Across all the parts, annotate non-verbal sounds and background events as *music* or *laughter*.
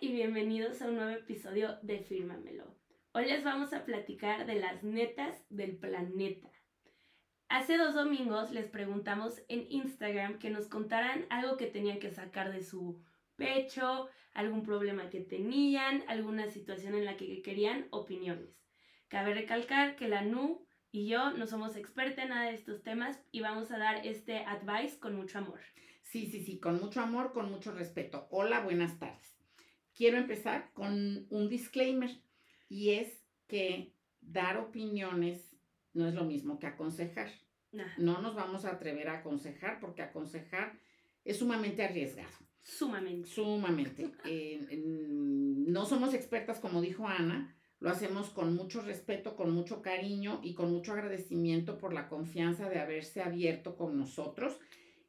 y bienvenidos a un nuevo episodio de Fírmamelo. Hoy les vamos a platicar de las netas del planeta. Hace dos domingos les preguntamos en Instagram que nos contaran algo que tenían que sacar de su pecho, algún problema que tenían, alguna situación en la que querían opiniones. Cabe recalcar que la NU y yo no somos expertas en nada de estos temas y vamos a dar este advice con mucho amor. Sí, sí, sí, con mucho amor, con mucho respeto. Hola, buenas tardes. Quiero empezar con un disclaimer y es que dar opiniones no es lo mismo que aconsejar. No nos vamos a atrever a aconsejar porque aconsejar es sumamente arriesgado. Sumamente. Sumamente. *laughs* Eh, no somos expertas, como dijo Ana, lo hacemos con mucho respeto, con mucho cariño y con mucho agradecimiento por la confianza de haberse abierto con nosotros.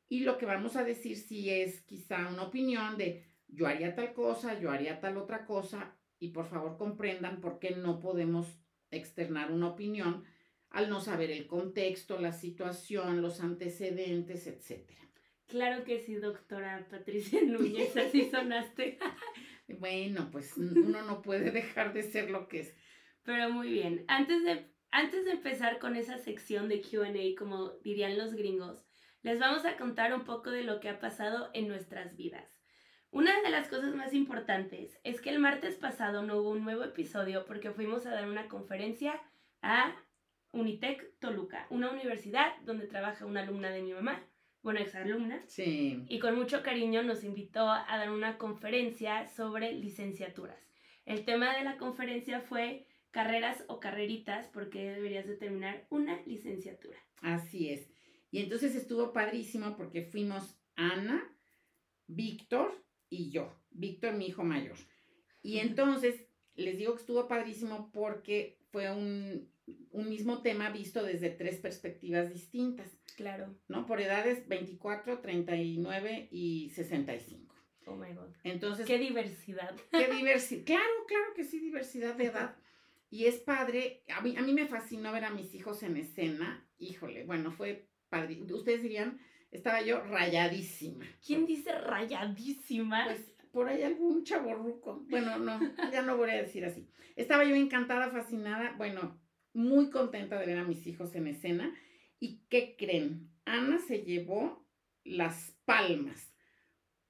Y lo que vamos a decir si es quizá una opinión de yo haría tal cosa, yo haría tal otra cosa, y por favor comprendan por qué no podemos externar una opinión al no saber el contexto, la situación, los antecedentes, etc. Claro que sí, doctora Patricia Núñez, así *laughs* sonaste. Bueno, pues uno no puede dejar de ser lo que es. Pero muy bien, antes de, antes de empezar con esa sección de QA, como dirían los gringos, les vamos a contar un poco de lo que ha pasado en nuestras vidas. Una de las cosas más importantes es que el martes pasado no hubo un nuevo episodio porque fuimos a dar una conferencia a Unitec Toluca, una universidad donde trabaja una alumna de mi mamá bueno, exalumna. Sí. Y con mucho cariño nos invitó a dar una conferencia sobre licenciaturas. El tema de la conferencia fue carreras o carreritas, porque deberías de terminar una licenciatura. Así es. Y entonces estuvo padrísimo porque fuimos Ana, Víctor y yo. Víctor, mi hijo mayor. Y entonces les digo que estuvo padrísimo porque fue un, un mismo tema visto desde tres perspectivas distintas. Claro. ¿No? Por edades 24, 39 y 65. Oh my God. Entonces. Qué diversidad. Qué diversidad. Claro, claro que sí, diversidad de edad. Y es padre. A mí, a mí me fascinó ver a mis hijos en escena. Híjole, bueno, fue padre. Ustedes dirían, estaba yo rayadísima. ¿Quién dice rayadísima? Pues por ahí algún chaborruco. Bueno, no, ya no voy a decir así. Estaba yo encantada, fascinada. Bueno, muy contenta de ver a mis hijos en escena. ¿Y qué creen? Ana se llevó las palmas,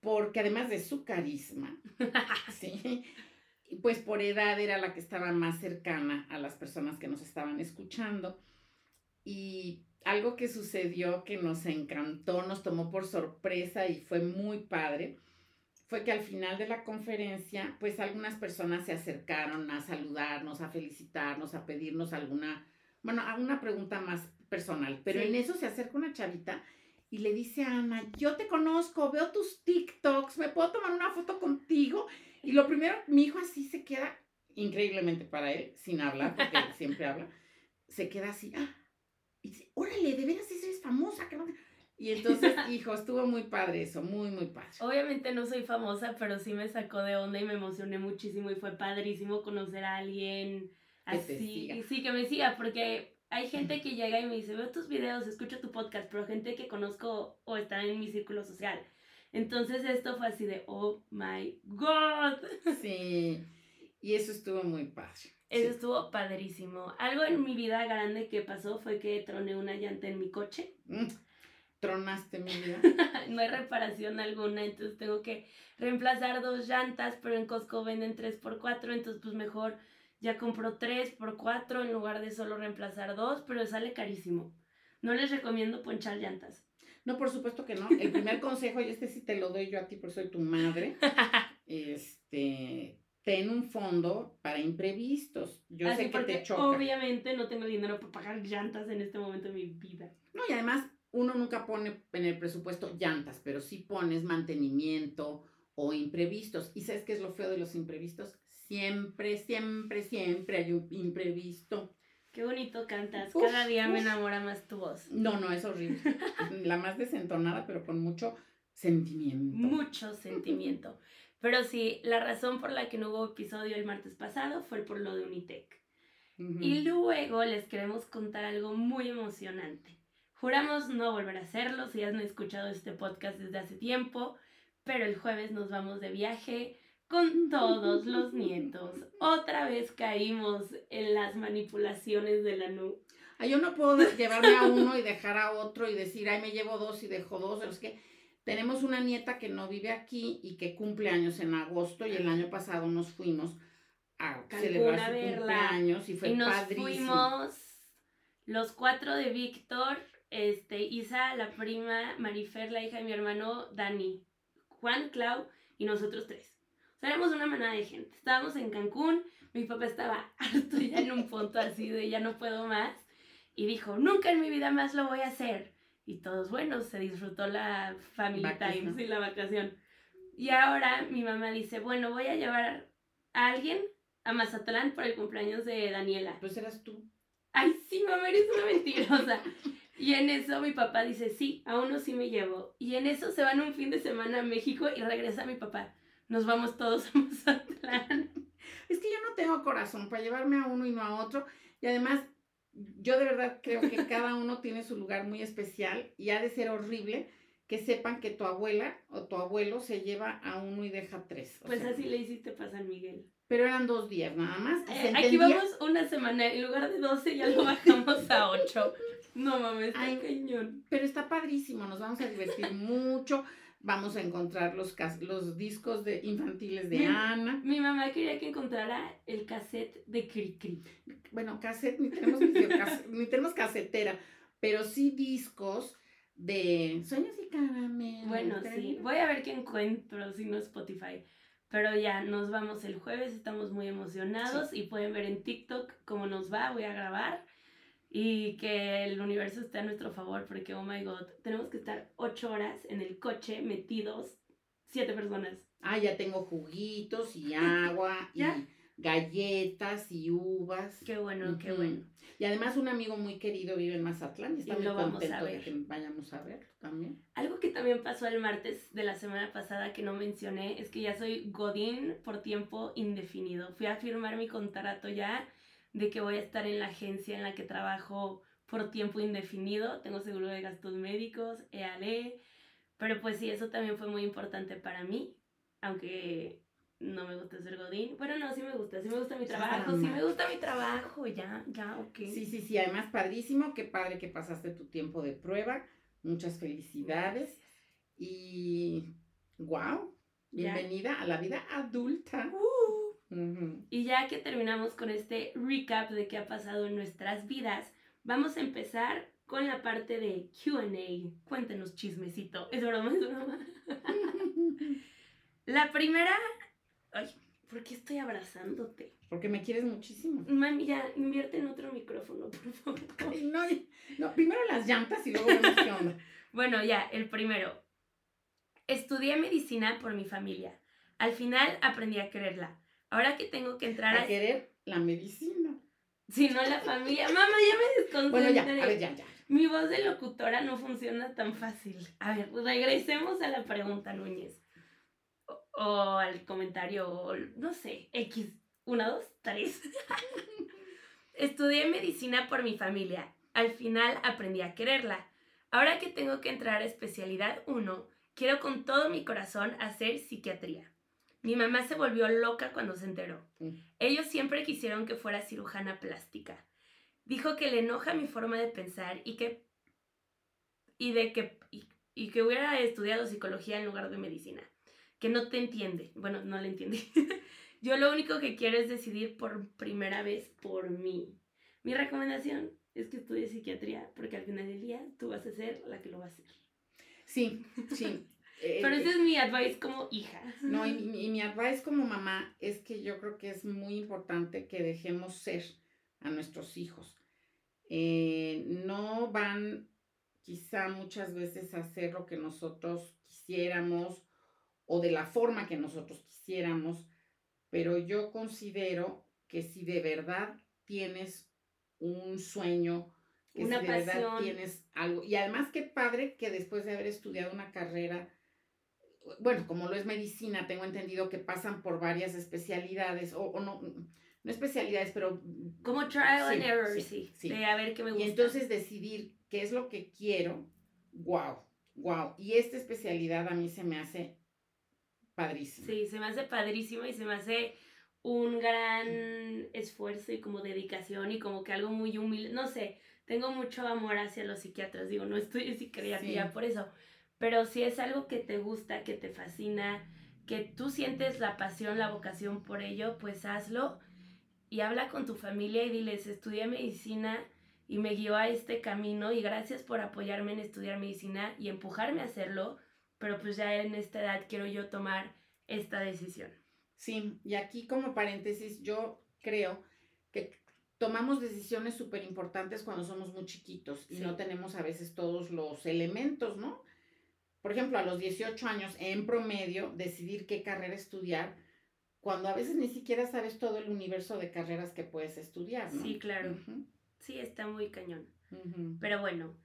porque además de su carisma, *laughs* ¿sí? pues por edad era la que estaba más cercana a las personas que nos estaban escuchando. Y algo que sucedió que nos encantó, nos tomó por sorpresa y fue muy padre, fue que al final de la conferencia, pues algunas personas se acercaron a saludarnos, a felicitarnos, a pedirnos alguna, bueno, alguna pregunta más personal. Pero en eso se acerca una chavita y le dice a Ana, yo te conozco, veo tus TikToks, ¿me puedo tomar una foto contigo? Y lo primero, mi hijo así se queda, increíblemente para él, sin hablar, porque él siempre habla, se queda así, ah, y dice, órale, de veras eres famosa, que y *laughs* entonces, hijo, estuvo muy padre eso, muy, muy padre. Obviamente no soy famosa, pero sí me sacó de onda y me emocioné muchísimo y fue padrísimo conocer a alguien así. Sí, que me siga, porque hay gente que llega y me dice, veo tus videos, escucho tu podcast, pero gente que conozco o está en mi círculo social. Entonces esto fue así de, oh my god. Sí, y eso estuvo muy padre. Eso estuvo padrísimo. Algo en mi vida grande que pasó fue que troné una llanta en mi coche. Mm tronaste mi vida. *laughs* no hay reparación alguna, entonces tengo que reemplazar dos llantas, pero en Costco venden 3x4, entonces pues mejor ya compro 3x4 en lugar de solo reemplazar dos, pero sale carísimo. No les recomiendo ponchar llantas. No, por supuesto que no. El primer *laughs* consejo, y este sí te lo doy yo a ti porque soy tu madre, *laughs* este, ten un fondo para imprevistos. Yo sé que te choca. Obviamente no tengo dinero para pagar llantas en este momento de mi vida. No, y además uno nunca pone en el presupuesto llantas, pero sí pones mantenimiento o imprevistos. ¿Y sabes qué es lo feo de los imprevistos? Siempre, siempre, siempre hay un imprevisto. Qué bonito cantas. Cada día me enamora más tu voz. No, no, es horrible. *laughs* La más desentonada, pero con mucho sentimiento. Mucho sentimiento. Pero sí, la razón por la que no hubo episodio el martes pasado fue por lo de Unitec. Y luego les queremos contar algo muy emocionante. Juramos no volver a hacerlo si has no escuchado este podcast desde hace tiempo, pero el jueves nos vamos de viaje con todos los nietos. *laughs* Otra vez caímos en las manipulaciones de la NU. Ay, yo no puedo llevarme a uno y dejar a otro y decir, ay, me llevo dos y dejo dos. Es que tenemos una nieta que no vive aquí y que cumple años en agosto y el año pasado nos fuimos a celebrar su cumpleaños y fue y nos fuimos los cuatro de Víctor, este, Isa, la prima, Marifer, la hija de mi hermano, Dani, Juan, Clau y nosotros tres. O sea, éramos una manada de gente. Estábamos en Cancún, mi papá estaba *laughs* harto ya en un punto así de ya no puedo más. Y dijo, nunca en mi vida más lo voy a hacer. Y todos, bueno, se disfrutó la family time y la vacación. Y ahora mi mamá dice, bueno, voy a llevar a alguien a Mazatlán por el cumpleaños de Daniela. Pues eras tú. Ay, sí, mamá, eres una mentirosa. Y en eso mi papá dice, sí, a uno sí me llevo. Y en eso se van un fin de semana a México y regresa mi papá. Nos vamos todos a Mazatlán. Es que yo no tengo corazón para llevarme a uno y no a otro. Y además, yo de verdad creo que *laughs* cada uno tiene su lugar muy especial y ha de ser horrible que sepan que tu abuela o tu abuelo se lleva a uno y deja tres. pues así le hiciste para San Miguel. Pero eran dos días nada más. Eh, aquí vamos una semana, en lugar de 12 ya lo bajamos a 8. No mames, está cañón. Pero está padrísimo, nos vamos a divertir *laughs* mucho. Vamos a encontrar los, los discos de infantiles de Ana. Mi mamá quería que encontrara el cassette de Cricri. Bueno, cassette, ni tenemos, ni tenemos casetera, pero sí discos de Sueños y Caramelo. Bueno, sí. Voy a ver qué encuentro, si no Spotify. Pero ya, nos vamos el jueves, estamos muy emocionados y pueden ver en TikTok cómo nos va, voy a grabar y que el universo esté a nuestro favor porque, oh my god, tenemos que estar ocho horas en el coche metidos, siete personas. Ah, ya tengo juguitos y *laughs* agua y galletas y uvas. Qué bueno, qué bueno. Y además un amigo muy querido vive en Mazatlán y está muy contento de que vayamos a ver también. Algo que también pasó el martes de la semana pasada que no mencioné es que ya soy Godín por tiempo indefinido. Fui a firmar mi contrato ya de que voy a estar en la agencia en la que trabajo por tiempo indefinido. Tengo seguro de gastos médicos, EALE. Pero pues sí, eso también fue muy importante para mí, aunque no me gusta ser godín. Bueno, no, sí me gusta, sí me gusta mi trabajo, sí me gusta mi trabajo, ya, ya, ok. Sí, sí, sí, además padrísimo, qué padre que pasaste tu tiempo de prueba, muchas felicidades y wow, bienvenida a la vida adulta. Uh. Y ya que terminamos con este recap de qué ha pasado en nuestras vidas, vamos a empezar con la parte de QA. Cuéntenos chismecito. Es broma, es broma. *laughs* la primera Ay, ¿por qué estoy abrazándote? Porque me quieres muchísimo. Mami, ya, invierte en otro micrófono, por favor. no, no, primero las llantas y luego vemos qué onda. *laughs* bueno, ya, el primero. Estudié medicina por mi familia. Al final aprendí a quererla. Ahora que tengo que entrar a... A querer la medicina. Si no la familia. Mamá, ya me desconcentré. Bueno, ya, a ver, ya, ya. Mi voz de locutora no funciona tan fácil. A ver, regresemos a la pregunta, Núñez o al comentario, o no sé, X, una, dos, tres. *laughs* Estudié medicina por mi familia. Al final aprendí a quererla. Ahora que tengo que entrar a especialidad 1, quiero con todo mi corazón hacer psiquiatría. Mi mamá se volvió loca cuando se enteró. Ellos siempre quisieron que fuera cirujana plástica. Dijo que le enoja mi forma de pensar y que y de que y que hubiera estudiado psicología en lugar de medicina que no te entiende. Bueno, no le entiende. *laughs* Yo lo único que quiero es decidir por primera vez por mí. Mi recomendación es que estudies psiquiatría, porque al final del día tú vas a ser la que lo va a hacer. Sí, sí. Pero ese es mi advice como hija. No, y, y, mi advice como mamá es que yo creo que es muy importante que dejemos ser a nuestros hijos. Eh, no van quizá muchas veces a hacer lo que nosotros quisiéramos o de la forma que nosotros quisiéramos, pero yo considero que si de verdad tienes un sueño, que si de verdad tienes algo, y además qué padre que después de haber estudiado una carrera, bueno, como lo es medicina, tengo entendido que pasan por varias especialidades, o, no, no especialidades, pero... Como trial and error, sí, sí, De a ver qué me gusta. Y entonces decidir qué es lo que quiero, wow, wow. Y esta especialidad a mí se me hace padrísima. Sí, se me hace padrísima y se me hace un gran esfuerzo y como dedicación y como que algo muy humilde, no sé, tengo mucho amor hacia los psiquiatras, digo, no estoy psiquiatría por eso, pero si es algo que te gusta, que te fascina, que tú sientes la pasión, la vocación por ello, pues hazlo y habla con tu familia y diles, estudié medicina y me guió a este camino y gracias por apoyarme en estudiar medicina y empujarme a hacerlo, pero pues ya en esta edad quiero yo tomar esta decisión. Sí, y aquí como paréntesis, yo creo que tomamos decisiones súper importantes cuando somos muy chiquitos y no tenemos a veces todos los elementos, ¿no? Por ejemplo, a los 18 años, en promedio, decidir qué carrera estudiar, cuando a veces ni siquiera sabes todo el universo de carreras que puedes estudiar, ¿no? Sí, claro. Sí, está muy cañón. Pero bueno,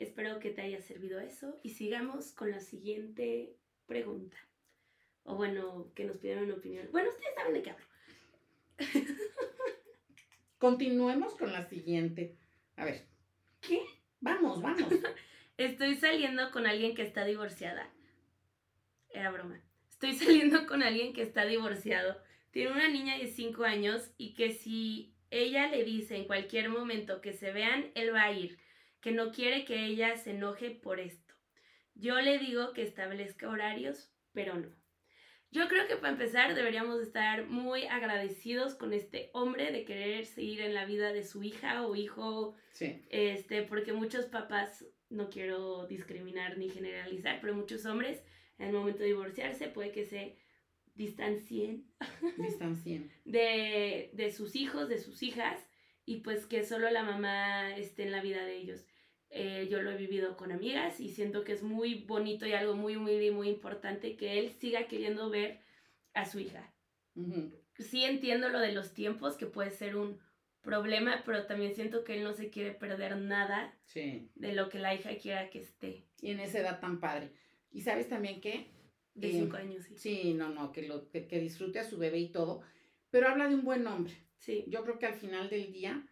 espero que te haya servido eso y sigamos con la siguiente pregunta. O bueno, que nos pidieron una opinión. Bueno, ustedes saben de qué hablo. *laughs* Continuemos con la siguiente. A ver. ¿Qué? Vamos, vamos. *laughs* Estoy saliendo con alguien que está divorciada. Era broma. Estoy *laughs* saliendo con alguien que está divorciado. Tiene una niña de 5 años y que si ella le dice en cualquier momento que se vean, él va a ir. Que no quiere que ella se enoje por esto. Yo le digo que establezca horarios, pero no. Yo creo que para empezar deberíamos estar muy agradecidos con este hombre de querer seguir en la vida de su hija o hijo. Sí. Este, porque muchos papás no quiero discriminar ni generalizar, pero muchos hombres en el momento de divorciarse puede que se distancien, *laughs* distancien. de, de sus hijos, de sus hijas, y pues que solo la mamá esté en la vida de ellos. Eh, yo lo he vivido con amigas y siento que es muy bonito y algo muy humilde y muy importante que él siga queriendo ver a su hija. Sí entiendo lo de los tiempos, que puede ser un, problema, pero también siento que él no se quiere perder nada de lo que la hija quiera que esté. Y en esa edad tan padre. Y sabes también que... De cinco años, sí. Sí, no, no, que, lo, que, disfrute a su bebé y todo, pero habla de un buen hombre. Sí. Yo creo que al final del día,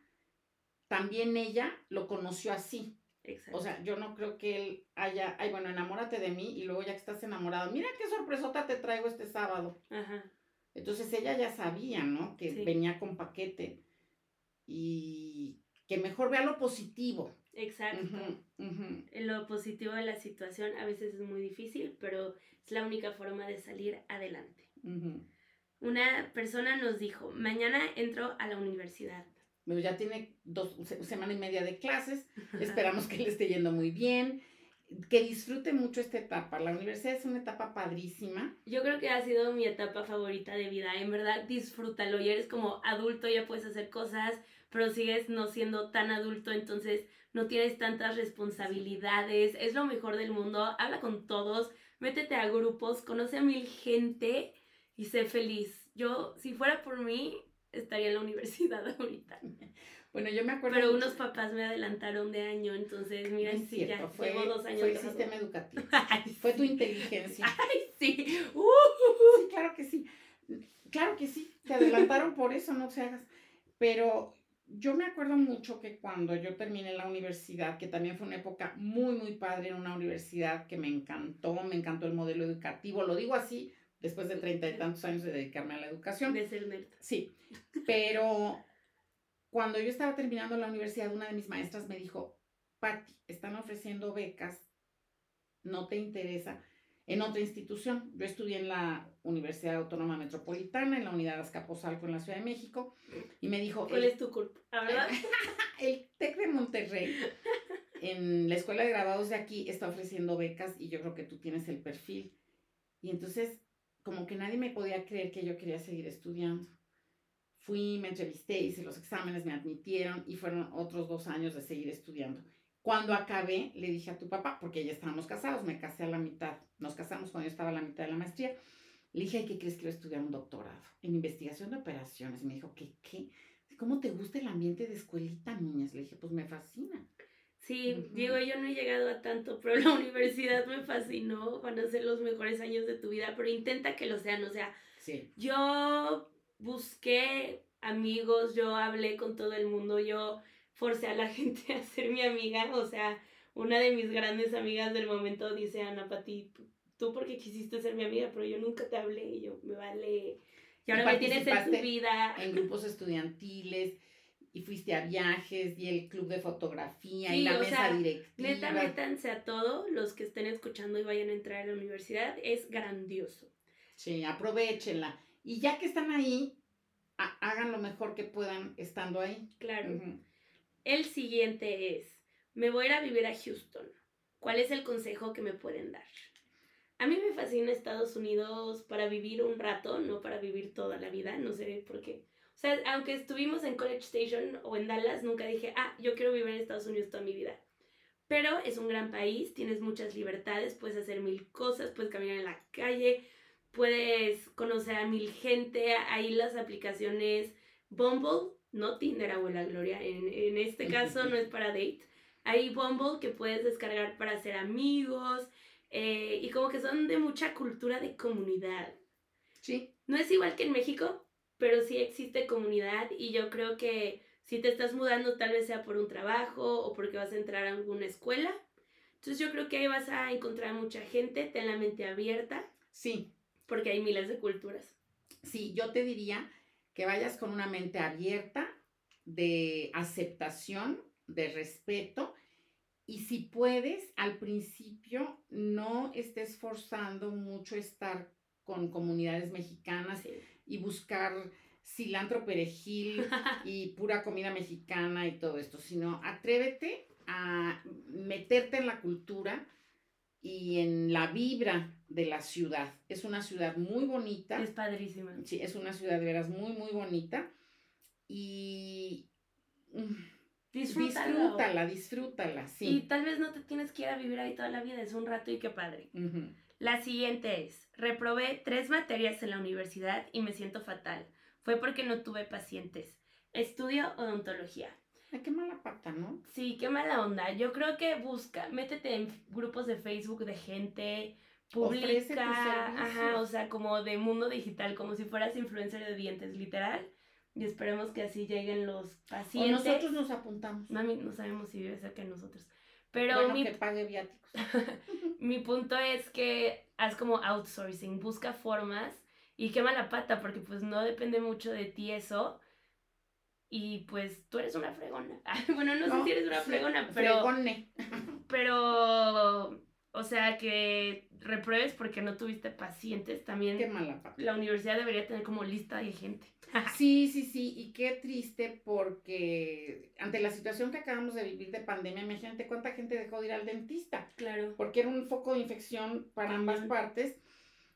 también ella lo conoció así. Exacto. O sea, yo no creo que él haya, ay, bueno, enamórate de mí y luego ya que estás enamorado, mira qué sorpresota te traigo este sábado. Ajá. Entonces ella ya sabía, ¿no? Que venía con paquete y que mejor vea lo positivo. Exacto. Lo positivo de la situación a veces es muy difícil, pero es la única forma de salir adelante. Una persona nos dijo, mañana entro a la universidad. ya tiene dos semanas y media de clases, *laughs* esperamos que le esté yendo muy bien, que disfrute mucho esta etapa. La universidad es una etapa padrísima. Yo creo que ha sido mi etapa favorita de vida. En verdad, disfrútalo. Ya eres como adulto, ya puedes hacer cosas, pero sigues no siendo tan adulto, entonces no tienes tantas responsabilidades. Es lo mejor del mundo. Habla con todos, métete a grupos, conoce a mil gente y sé feliz. Yo, si fuera por mí, estaría en la *laughs* universidad ahorita. Bueno, yo me acuerdo. Pero unos papás me adelantaron de año, entonces, mira, sí, ya fue, llevo dos años. Fue el sistema educativo. *laughs* fue tu inteligencia. Ay, sí. Uh, sí, claro que sí. Claro que sí. Te adelantaron por eso, no se hagas. Pero yo me acuerdo mucho que cuando yo terminé la universidad, que también fue una época muy, muy padre en una universidad que me encantó, me encantó el modelo educativo, lo digo así, después de treinta y tantos años de dedicarme a la educación. De ser nerd. Sí, pero cuando yo estaba terminando la universidad, una de mis maestras me dijo, Patti, están ofreciendo becas, ¿no te interesa? En otra institución. Yo estudié en la Universidad Autónoma Metropolitana, en la Unidad Azcapotzalco en la Ciudad de México, y me dijo... ¿Cuál es tu culpa? ¿Verdad? *laughs* el TEC de Monterrey, en la Escuela de Grabados de aquí, está ofreciendo becas y yo creo que tú tienes el perfil. Y entonces, como que nadie me podía creer que yo quería seguir estudiando. Fui, me entrevisté, hice los exámenes, me admitieron y fueron otros dos años de seguir estudiando. Cuando acabé, le dije a tu papá, porque ya estábamos casados, me casé a la mitad, nos casamos cuando yo estaba a la mitad de la maestría, le dije, ¿qué crees que a estudiar un doctorado en investigación de operaciones? Y me dijo, ¿qué? ¿Qué? ¿Cómo te gusta el ambiente de escuelita, niñas? Le dije, pues me fascina. Sí, Diego, yo no he llegado a tanto, pero la universidad me fascinó, van a ser los mejores años de tu vida, pero intenta que lo sean, o sea, sí. yo busqué amigos, yo hablé con todo el mundo, yo forcé a la *laughs* gente a ser mi amiga, o sea, una de mis grandes amigas del momento dice, Ana Pati, tú porque quisiste ser mi amiga, pero yo nunca te hablé y yo me vale. Y ahora me tienes en tu vida. En grupos estudiantiles y fuiste a viajes y el club de fotografía y la mesa directiva. Neta, métanse a todo, los que estén escuchando y vayan a entrar a la universidad, es grandioso. Sí, aprovechenla. Y ya que están ahí, hagan lo mejor que puedan estando ahí. Claro. El siguiente es, me voy a ir a vivir a Houston. ¿Cuál es el consejo que me pueden dar? A mí me fascina Estados Unidos para vivir un rato, no para vivir toda la vida, no sé por qué. O sea, aunque estuvimos en College Station o en Dallas, nunca dije, ah, yo quiero vivir en Estados Unidos toda mi vida. Pero es un gran país, tienes muchas libertades, puedes hacer mil cosas, puedes caminar en la calle, puedes conocer a mil gente, ahí las aplicaciones Bumble, no Tinder, abuela Gloria, en, en este caso no es para date, hay Bumble que puedes descargar para hacer amigos eh, y como que son de mucha cultura de comunidad. Sí. No es igual que en México, pero sí existe comunidad y yo creo que si te estás mudando tal vez sea por un trabajo o porque vas a entrar a alguna escuela. Entonces yo creo que ahí vas a encontrar mucha gente, ten la mente abierta. Sí. Porque hay miles de culturas. Sí, yo te diría que vayas con una mente abierta de aceptación de respeto y si puedes, al principio no estés forzando mucho estar con comunidades mexicanas y buscar cilantro, perejil *laughs* y pura comida mexicana y todo esto, sino atrévete a meterte en la cultura y en la vibra de la ciudad. Es una ciudad muy bonita. Es padrísima. Sí, es una ciudad de veras muy, muy bonita. Y mm, Disfrútala, disfrútala, sí. Y tal vez no te tienes que ir a vivir ahí toda la vida, es un rato y qué padre. La siguiente es, reprobé tres materias en la universidad y me siento fatal. Fue porque no tuve pacientes. Estudio odontología. Qué mala pata, ¿no? Sí, qué mala onda. Yo creo que busca, métete en grupos de Facebook de gente, publica, ajá, o sea, como de mundo digital, como si fueras influencer de dientes, literal y esperemos que así lleguen los pacientes. O nosotros nos apuntamos. Mami, no sabemos si vive cerca de nosotros. Pero mi, que pague viáticos. *laughs* mi punto es que haz como outsourcing, busca formas y quema la pata porque pues no depende mucho de ti eso. Y pues tú eres una fregona. *laughs* bueno, no, sé si eres una fregona, pero... Fregone. *laughs* pero, o sea, que repruebes porque no tuviste pacientes también. Qué mala pata. La universidad debería tener como lista de gente. *laughs* Sí, sí, sí, y qué triste porque ante la situación que acabamos de vivir de pandemia, imagínate cuánta gente dejó de ir al dentista. Claro. Porque era un foco de infección para ambas partes.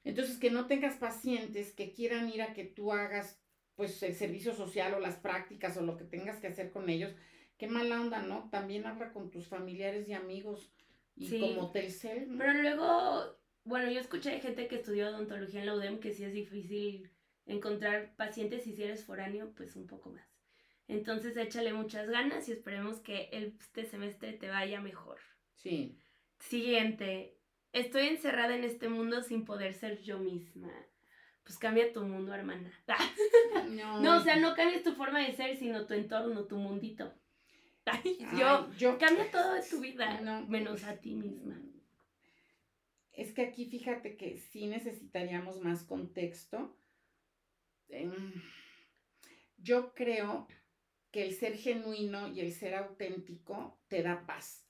Entonces, que no tengas pacientes que quieran ir a que tú hagas pues el servicio social o las prácticas o lo que tengas que hacer con ellos, qué mala onda, ¿no? También habla con tus familiares y amigos y como Telcel. Pero luego, bueno, yo escuché gente que estudió odontología en la UDEM que sí es difícil encontrar pacientes y si eres foráneo, pues un poco más. Entonces échale muchas ganas y esperemos que este semestre te vaya mejor. Sí. Siguiente, estoy encerrada en este mundo sin poder ser yo misma. Pues cambia tu mundo, hermana. *laughs* No, o sea, no cambies tu forma de ser, sino tu entorno, tu mundito. *laughs* yo, yo, cambia todo de tu vida, menos a ti misma. Es que aquí fíjate que sí necesitaríamos más contexto Em, yo creo que el ser genuino y el ser auténtico te da paz.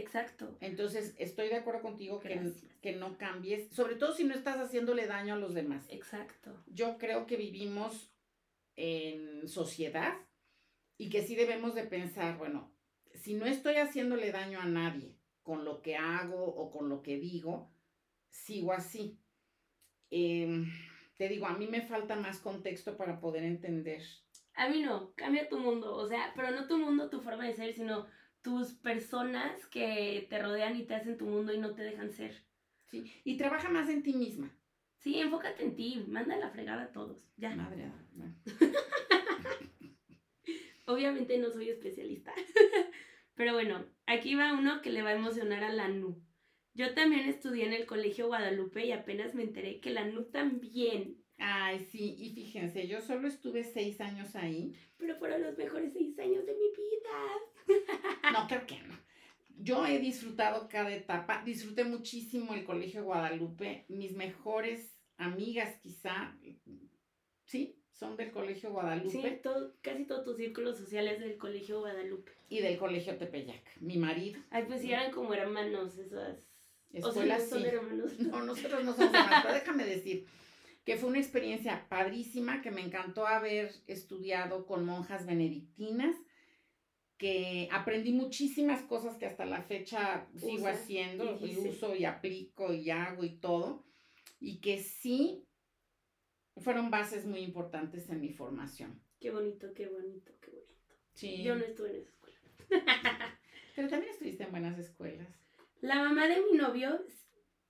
Exacto. Entonces, estoy de acuerdo contigo que, que, no cambies, sobre todo si no estás haciéndole daño a los demás. Exacto. Yo creo que vivimos en sociedad y que sí debemos de pensar, bueno, si no estoy haciéndole daño a nadie con lo que hago o con lo que digo, sigo así. Eh, te digo, a mí me falta más contexto para poder entender. A mí no, cambia tu mundo, o sea, pero no tu mundo, tu forma de ser, sino tus personas que te rodean y te hacen tu mundo y no te dejan ser. Sí, y trabaja más en ti misma. Sí, enfócate en ti, manda la fregada a todos, ya. Madre, *laughs* Obviamente no soy especialista, *laughs* pero bueno, aquí va uno que le va a emocionar a la NU. Yo también estudié en el Colegio Guadalupe y apenas me enteré que la NU también. Ay, sí, y fíjense, yo solo estuve seis años ahí. Pero fueron los mejores seis años de mi vida. *laughs* No, creo que no. yo he disfrutado cada etapa, disfruté muchísimo el Colegio Guadalupe, mis mejores amigas quizá, sí, son del Colegio Guadalupe. Sí, todo, casi todo tu círculo social es del Colegio Guadalupe. Y del Colegio Tepeyac, mi marido. Ay, pues sí, eran como hermanos esas. Escuelas, o sea, no son hermanos. No, *laughs* nosotros no somos hermanos, pero déjame decir que fue una experiencia padrísima, que me encantó haber estudiado con monjas benedictinas, que aprendí muchísimas cosas que hasta la fecha sigo haciendo, y, uso y aplico y hago y todo, y que sí fueron bases muy importantes en mi formación. Qué bonito, qué bonito, qué bonito. Sí. Yo no estuve en esa escuela. *laughs* Pero también estuviste en buenas escuelas. La mamá de mi novio,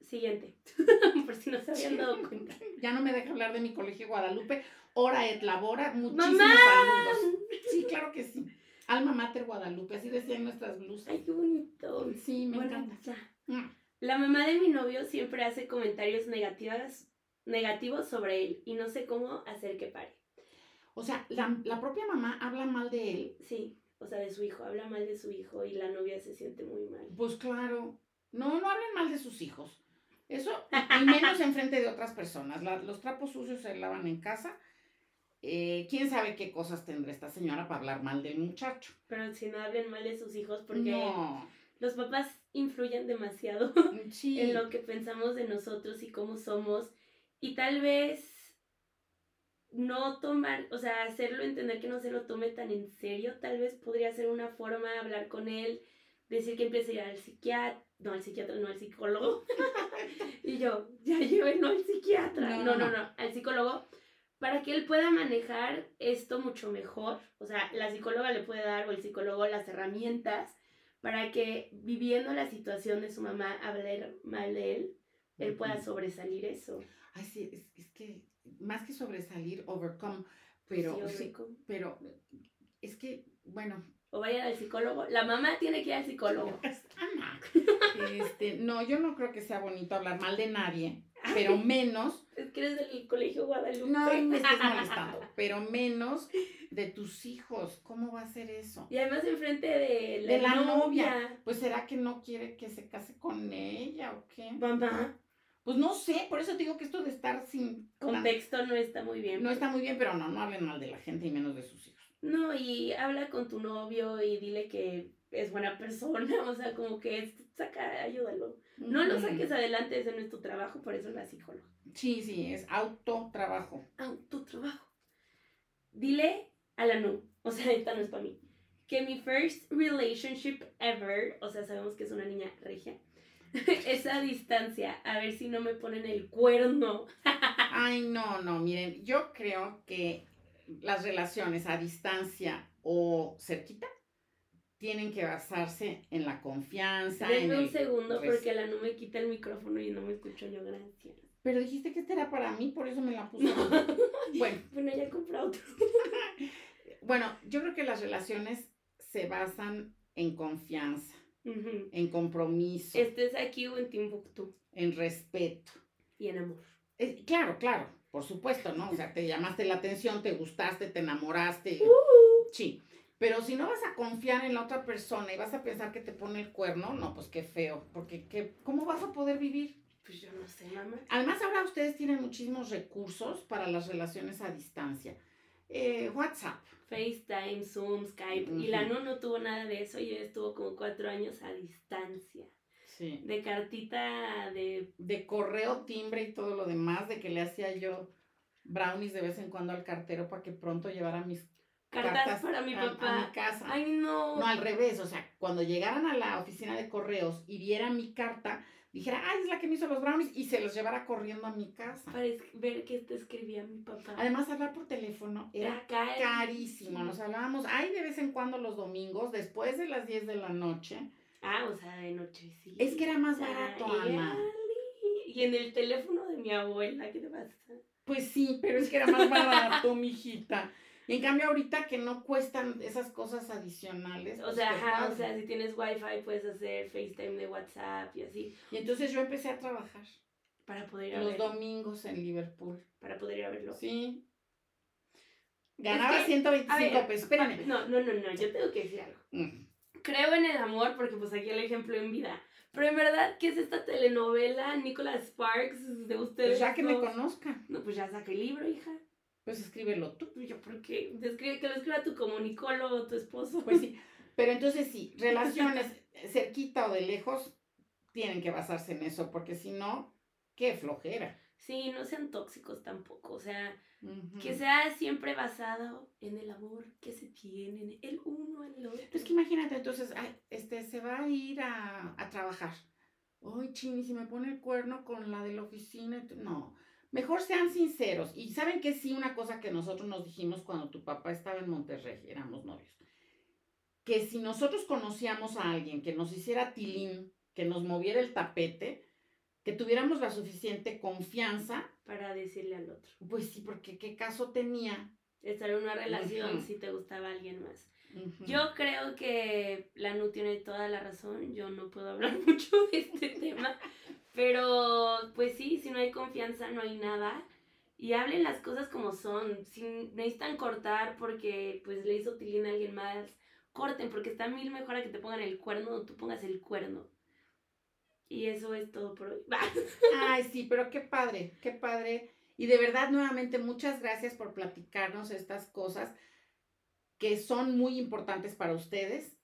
siguiente, *laughs* por si no se habían dado cuenta. *laughs* Ya no me deja hablar de mi colegio Guadalupe. Hora et labora, muchísimos saludos. Sí, claro que sí. Alma Mater Guadalupe, así decían nuestras blusas. Ay, qué bonito. Sí, me encanta. Mm. La mamá de mi novio siempre hace comentarios negativos, negativos sobre él y no sé cómo hacer que pare. O sea, la, la propia mamá habla mal de él. Sí o sea, de su hijo, habla mal de su hijo y la novia se siente muy mal. Pues claro, no, no hablen mal de sus hijos. Eso, y menos *laughs* en frente de otras personas. los trapos sucios se lavan en casa. Eh, ¿Quién sabe qué cosas tendrá esta señora para hablar mal del muchacho? Pero si no hablen mal de sus hijos, porque los papás influyen demasiado *laughs* en lo que pensamos de nosotros y cómo somos. Y tal vez no tomar, o sea, hacerlo entender que no se lo tome tan en serio, tal vez podría ser una forma de hablar con él, decir que empiece a ir al psiquiatra, no al psiquiatra, no al psicólogo. *laughs* y yo, ya no al psiquiatra, no, no, no, al psicólogo, para que él pueda manejar esto mucho mejor. O sea, la psicóloga le puede dar o el psicólogo las herramientas para que viviendo la situación de su mamá, hablar mal de él, él pueda sobresalir eso. Ay, sí, es que más que sobresalir, overcome, pero, pero es que, bueno. O vaya al psicólogo. La mamá tiene que ir al psicólogo. *laughs* Este, no, yo no creo que sea bonito hablar mal de nadie, pero menos. Es que eres del colegio Guadalupe. No *laughs* me estés molestando, pero menos de tus hijos. ¿Cómo va a ser eso? Y además enfrente de la, de la novia. Pues será que no quiere que se case con ella o qué? Mamá. Pues no sé, por eso te digo que esto de estar sin contexto no está muy bien. No está muy bien, pero no, no hablen mal de la gente y menos de sus hijos. No, y habla con tu novio y dile que es buena persona, *laughs* o sea, como que saca, ayúdalo. No lo saques adelante, ese no es tu trabajo, por eso es la psicóloga. Sí, sí, es autotrabajo. Autotrabajo. Dile a la no, *laughs* o sea, esta no es para mí, que mi first relationship ever, o sea, sabemos que es una niña regia, *laughs* esa distancia, a ver si no me ponen el cuerno. Ay, no, no, miren, yo creo que las relaciones a distancia o cerquita tienen que basarse en la confianza. Denme un segundo porque la no me quita el micrófono y no me escucho yo, gracias. Pero dijiste que este era para mí, por eso me la puse. *laughs* Bueno. *laughs* Bueno, ya compré otro. *laughs* bueno, yo creo que las relaciones se basan en confianza en compromiso. Estés aquí o en Timbuktu. En respeto. Y en amor. claro, claro, por supuesto, ¿no? O sea, te llamaste la atención, te gustaste, te enamoraste. Uh. Sí. Pero si no vas a confiar en la otra persona y vas a pensar que te pone el cuerno, no, pues qué feo. Porque ¿qué, ¿cómo vas a poder vivir? Pues yo no sé, mamá. Además, ahora ustedes tienen muchísimos recursos para las relaciones a distancia. Eh, WhatsApp. FaceTime, Zoom, Skype. Y la no no tuvo nada de eso y ella estuvo como cuatro años a distancia. Sí. De cartita, de... De correo, timbre y todo lo demás, de que le hacía yo brownies de vez en cuando al cartero para que pronto llevara mis cartas, para mi papá. A, mi casa. Ay, no. No, al revés, o sea, cuando llegaran a la oficina de correos y vieran mi carta, dijera, ay, es la que me hizo los brownies y se los llevara corriendo a mi casa. Para ver qué te escribía mi papá. Además, hablar por teléfono era, carísimo. Nos hablábamos, ay, de vez en cuando los domingos, después de las 10 de la noche. Ah, o sea, de noche, sí. Es que era más barato, Ana. Y en el teléfono de mi abuela, ¿qué te pasa? Pues sí, pero es que era más barato, *laughs* mijita. Y en cambio ahorita que no cuestan esas cosas adicionales. O pues, sea, ajá, o sea, si tienes wifi puedes hacer FaceTime de WhatsApp y así. Y entonces yo empecé a trabajar. Para poder ir a Los domingos en Liverpool. Para poder ir a verlo. Sí. Ganaba 125 pesos. Espérame. No, no, no, no, yo tengo que decir algo. Mm. creo en el amor porque pues aquí el ejemplo en vida. Pero en verdad, ¿qué es esta telenovela? Nicholas Sparks de ustedes. Pues ya que me conozca, No, pues ya saca el libro, hija. Pues escríbelo tú. Pues Yo, ¿por qué? Describe, que lo escriba tu comunicólogo, tu esposo. Pues sí. Pero entonces sí, relaciones *laughs* cerquita o de lejos tienen que basarse en eso, porque si no, qué flojera. Sí, no sean tóxicos tampoco. O sea, que sea siempre basado en el amor que se tienen, el uno al otro. Es que imagínate, entonces, ay, este, se va a ir a, a trabajar. Ay, chini, si me pone el cuerno con la de la oficina. No, mejor sean sinceros. Y saben que sí, una cosa que nosotros nos dijimos cuando tu papá estaba en Monterrey, éramos novios. Que si nosotros conocíamos a alguien que nos hiciera tilín, que nos moviera el tapete, que tuviéramos la suficiente confianza, Para decirle al otro. pues sí, porque qué caso tenía. Estar en una relación si te gustaba alguien más. Yo creo que la Nu tiene toda la razón. Yo no puedo hablar *laughs* mucho de este tema. Pero, pues sí, si no hay confianza, no hay nada. Y hablen las cosas como son. Si necesitan cortar porque pues le hizo tilín a alguien más, corten, porque está mil mejor a que te pongan el cuerno o tú pongas el cuerno. Y eso es todo por hoy. *laughs* Ay, sí, pero qué padre, qué padre. Y de verdad, nuevamente, muchas gracias por platicarnos estas cosas que son muy importantes para ustedes.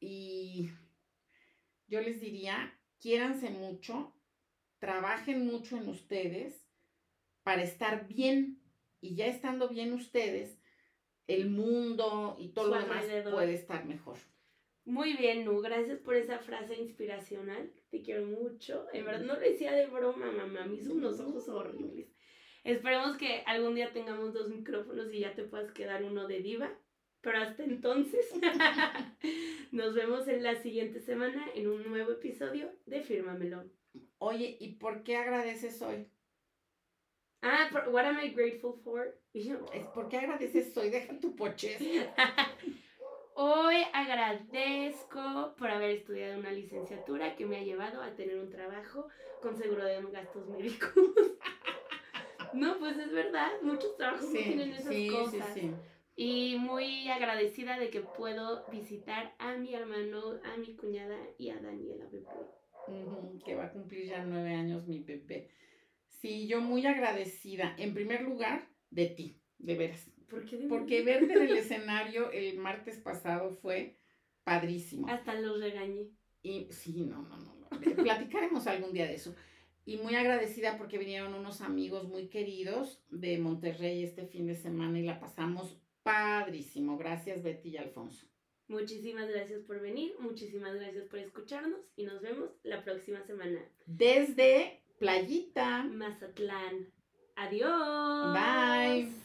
Y yo les diría, quiéranse mucho, trabajen mucho en ustedes para estar bien. Y ya estando bien ustedes, el mundo y todo Su lo demás alrededor. puede estar mejor. Muy bien, Nu, gracias por esa frase inspiracional. Te quiero mucho. En verdad no lo decía de broma, mamá. Me hizo unos ojos horribles. Esperemos que algún día tengamos dos micrófonos y ya te puedas quedar uno de diva. Pero hasta entonces, *laughs* nos vemos en la siguiente semana en un nuevo episodio de Fírmamelo. Oye, ¿y por qué agradeces hoy? Ah, por- what am I grateful for? Es ¿Por qué agradeces hoy? Deja tu pochez. *laughs* Hoy agradezco por haber estudiado una licenciatura que me ha llevado a tener un trabajo con seguro de gastos médicos. No, pues es verdad, muchos trabajos no tienen esas sí, cosas. sí, sí. Y muy agradecida de que puedo visitar a mi hermano, a mi cuñada y a Daniela. Ujú, que va a cumplir ya nueve años mi bebé. Sí, yo muy agradecida, en primer lugar, de ti, de veras. ¿Por qué de Porque verte en el escenario el martes pasado fue padrísimo. Hasta los regañé. Y sí, no, no, no, no. Platicaremos algún día de eso. Y muy agradecida porque vinieron unos amigos muy queridos de Monterrey este fin de semana y la pasamos padrísimo. Gracias, Betty y Alfonso. Muchísimas gracias por venir, muchísimas gracias por escucharnos y nos vemos la próxima semana. Desde Playita. Mazatlán. Adiós. Bye.